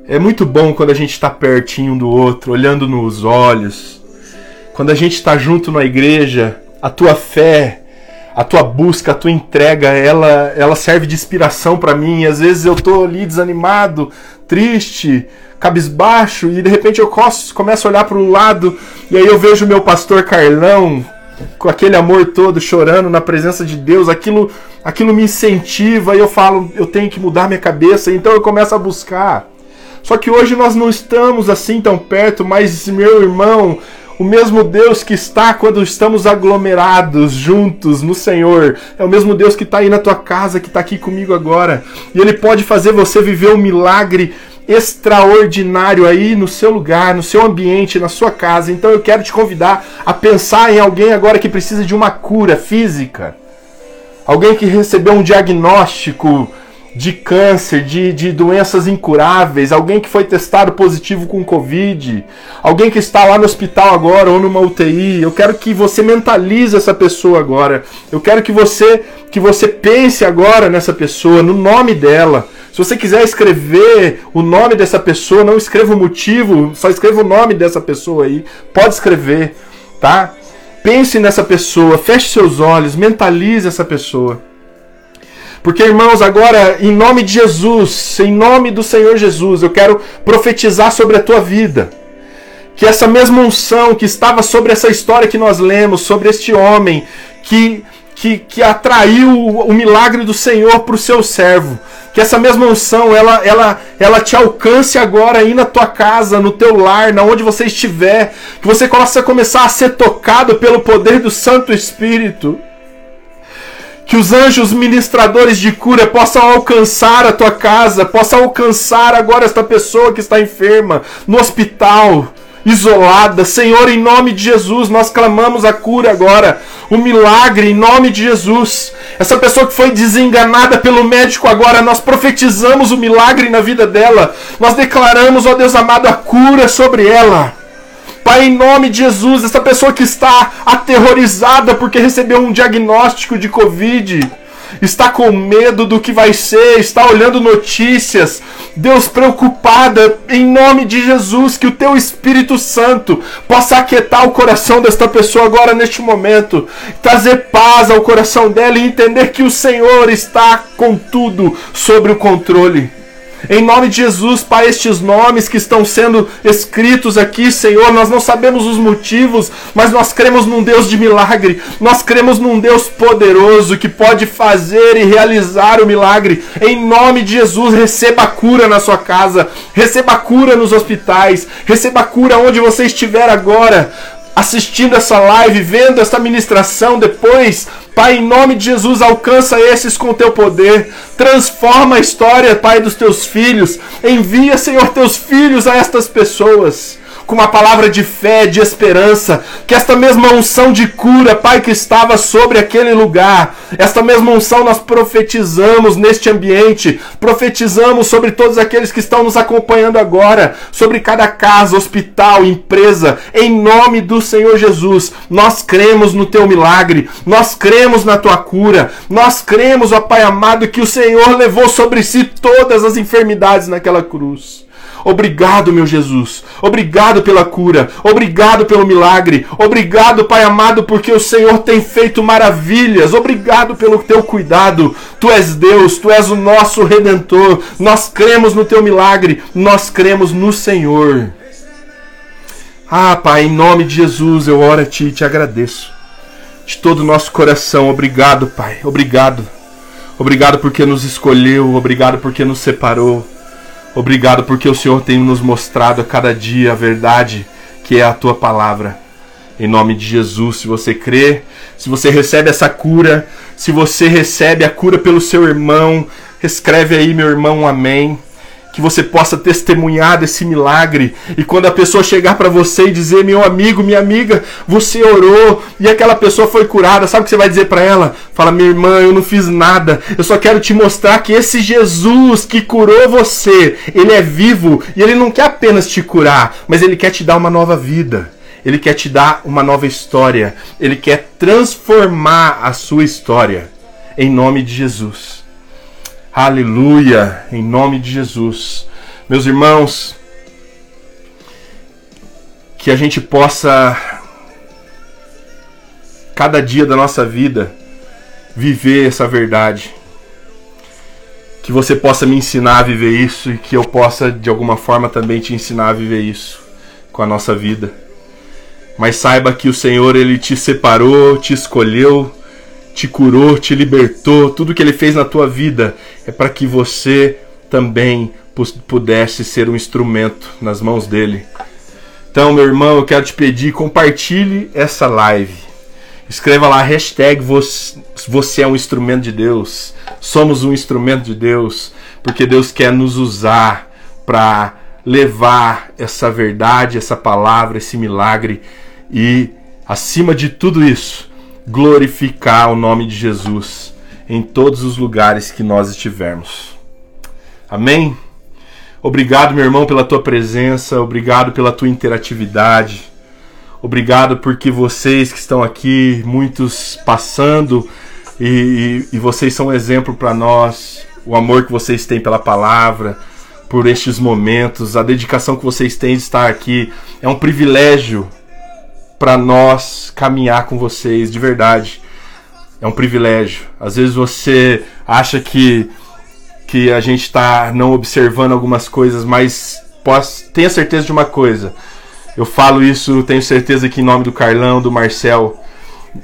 É muito bom quando a gente está pertinho um do outro, olhando nos olhos. Quando a gente está junto na igreja, a tua fé, a tua busca, a tua entrega, ela, ela serve de inspiração para mim. Às vezes eu tô ali desanimado, triste, cabisbaixo, e de repente eu começo a olhar para o lado e aí eu vejo meu pastor Carlão com aquele amor todo chorando na presença de Deus, aquilo, aquilo me incentiva e eu falo, eu tenho que mudar minha cabeça, então eu começo a buscar. Só que hoje nós não estamos assim tão perto, mas meu irmão, o mesmo Deus que está quando estamos aglomerados juntos no Senhor, é o mesmo Deus que está aí na tua casa, que está aqui comigo agora. E Ele pode fazer você viver um milagre extraordinário aí no seu lugar, no seu ambiente, na sua casa. Então eu quero te convidar a pensar em alguém agora que precisa de uma cura física. Alguém que recebeu um diagnóstico de câncer, de, de doenças incuráveis, alguém que foi testado positivo com Covid, alguém que está lá no hospital agora ou numa UTI. Eu quero que você mentalize essa pessoa agora. Eu quero que você que você pense agora nessa pessoa, no nome dela. Se você quiser escrever o nome dessa pessoa, não escreva o motivo, só escreva o nome dessa pessoa aí. Pode escrever, tá? Pense nessa pessoa, feche seus olhos, mentalize essa pessoa. Porque, irmãos, agora, em nome de Jesus, em nome do Senhor Jesus, eu quero profetizar sobre a tua vida. Que essa mesma unção que estava sobre essa história que nós lemos, sobre este homem que, que, que atraiu o milagre do Senhor para o seu servo, que essa mesma unção ela, ela, ela te alcance agora aí na tua casa, no teu lar, na onde você estiver, que você possa começar a ser tocado pelo poder do Santo Espírito que os anjos ministradores de cura possam alcançar a tua casa, possam alcançar agora esta pessoa que está enferma no hospital, isolada. Senhor, em nome de Jesus, nós clamamos a cura agora, o milagre em nome de Jesus. Essa pessoa que foi desenganada pelo médico agora, nós profetizamos o milagre na vida dela. Nós declaramos, ó Deus amado, a cura sobre ela. Pai, em nome de Jesus, essa pessoa que está aterrorizada porque recebeu um diagnóstico de Covid, está com medo do que vai ser, está olhando notícias, Deus preocupada, em nome de Jesus, que o teu Espírito Santo possa aquietar o coração desta pessoa agora neste momento, trazer paz ao coração dela e entender que o Senhor está com tudo sobre o controle. Em nome de Jesus, Pai, estes nomes que estão sendo escritos aqui, Senhor, nós não sabemos os motivos, mas nós cremos num Deus de milagre. Nós cremos num Deus poderoso que pode fazer e realizar o milagre. Em nome de Jesus, receba cura na sua casa, receba cura nos hospitais, receba cura onde você estiver agora assistindo essa live, vendo essa ministração depois, Pai, em nome de Jesus, alcança esses com teu poder. Transforma a história, Pai, dos teus filhos. Envia, Senhor, teus filhos a estas pessoas com uma palavra de fé, de esperança, que esta mesma unção de cura, Pai, que estava sobre aquele lugar, esta mesma unção nós profetizamos neste ambiente, profetizamos sobre todos aqueles que estão nos acompanhando agora, sobre cada casa, hospital, empresa, em nome do Senhor Jesus. Nós cremos no teu milagre, nós cremos na tua cura, nós cremos, ó Pai amado, que o Senhor levou sobre si todas as enfermidades naquela cruz. Obrigado, meu Jesus. Obrigado pela cura. Obrigado pelo milagre. Obrigado, Pai amado, porque o Senhor tem feito maravilhas. Obrigado pelo teu cuidado. Tu és Deus, tu és o nosso redentor. Nós cremos no teu milagre. Nós cremos no Senhor. Ah, Pai, em nome de Jesus, eu oro a ti e te agradeço. De todo o nosso coração, obrigado, Pai. Obrigado. Obrigado porque nos escolheu, obrigado porque nos separou. Obrigado porque o Senhor tem nos mostrado a cada dia a verdade que é a tua palavra. Em nome de Jesus, se você crê, se você recebe essa cura, se você recebe a cura pelo seu irmão, escreve aí, meu irmão, amém que você possa testemunhar desse milagre e quando a pessoa chegar para você e dizer meu amigo, minha amiga, você orou e aquela pessoa foi curada, sabe o que você vai dizer para ela? Fala, minha irmã, eu não fiz nada. Eu só quero te mostrar que esse Jesus que curou você, ele é vivo e ele não quer apenas te curar, mas ele quer te dar uma nova vida. Ele quer te dar uma nova história. Ele quer transformar a sua história. Em nome de Jesus. Aleluia, em nome de Jesus. Meus irmãos, que a gente possa, cada dia da nossa vida, viver essa verdade. Que você possa me ensinar a viver isso e que eu possa, de alguma forma, também te ensinar a viver isso com a nossa vida. Mas saiba que o Senhor, Ele te separou, te escolheu te curou, te libertou, tudo que ele fez na tua vida é para que você também pudesse ser um instrumento nas mãos dele. Então, meu irmão, eu quero te pedir, compartilhe essa live. Escreva lá, hashtag você é um instrumento de Deus. Somos um instrumento de Deus. Porque Deus quer nos usar para levar essa verdade, essa palavra, esse milagre. E, acima de tudo isso, glorificar o nome de Jesus em todos os lugares que nós estivermos. Amém? Obrigado, meu irmão, pela tua presença, obrigado pela tua interatividade. Obrigado porque vocês que estão aqui, muitos passando, e, e, e vocês são um exemplo para nós. O amor que vocês têm pela palavra, por estes momentos, a dedicação que vocês têm de estar aqui. É um privilégio para nós caminhar com vocês de verdade. É um privilégio. Às vezes você acha que que a gente está não observando algumas coisas, mas posso, tenha certeza de uma coisa. Eu falo isso, tenho certeza que em nome do Carlão, do Marcel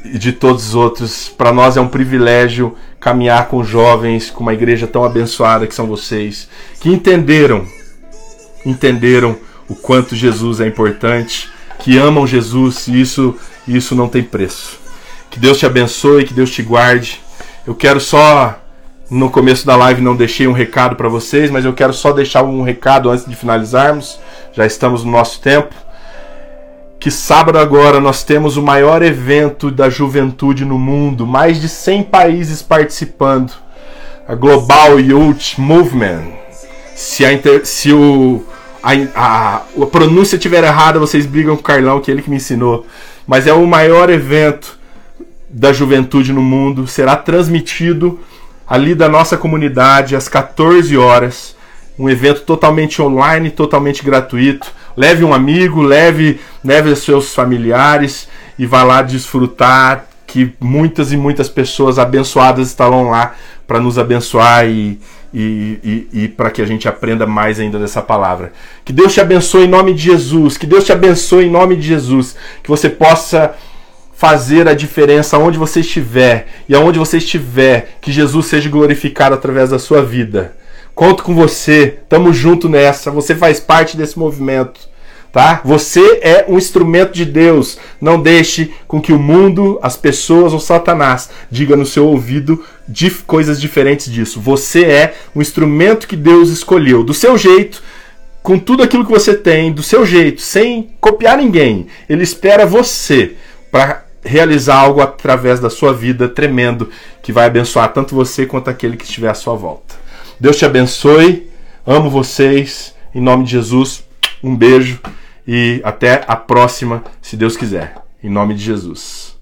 e de todos os outros, para nós é um privilégio caminhar com jovens, com uma igreja tão abençoada que são vocês, que entenderam, entenderam o quanto Jesus é importante que amam Jesus e isso, isso não tem preço. Que Deus te abençoe, que Deus te guarde. Eu quero só no começo da live não deixei um recado para vocês, mas eu quero só deixar um recado antes de finalizarmos. Já estamos no nosso tempo. Que sábado agora nós temos o maior evento da juventude no mundo, mais de 100 países participando. A Global Youth Movement. Se, a inter... se o a, a, a pronúncia estiver errada, vocês brigam com o Carlão, que é ele que me ensinou. Mas é o maior evento da juventude no mundo. Será transmitido ali da nossa comunidade às 14 horas. Um evento totalmente online, totalmente gratuito. Leve um amigo, leve, leve seus familiares e vá lá desfrutar que muitas e muitas pessoas abençoadas estarão lá para nos abençoar e, e, e, e para que a gente aprenda mais ainda dessa palavra. Que Deus te abençoe em nome de Jesus. Que Deus te abençoe em nome de Jesus. Que você possa fazer a diferença onde você estiver e aonde você estiver, que Jesus seja glorificado através da sua vida. Conto com você, tamo junto nessa. Você faz parte desse movimento, tá? Você é um instrumento de Deus. Não deixe com que o mundo, as pessoas ou Satanás diga no seu ouvido de coisas diferentes disso. Você é um instrumento que Deus escolheu do seu jeito, com tudo aquilo que você tem, do seu jeito, sem copiar ninguém. Ele espera você para realizar algo através da sua vida tremendo que vai abençoar tanto você quanto aquele que estiver à sua volta. Deus te abençoe, amo vocês, em nome de Jesus, um beijo e até a próxima, se Deus quiser, em nome de Jesus.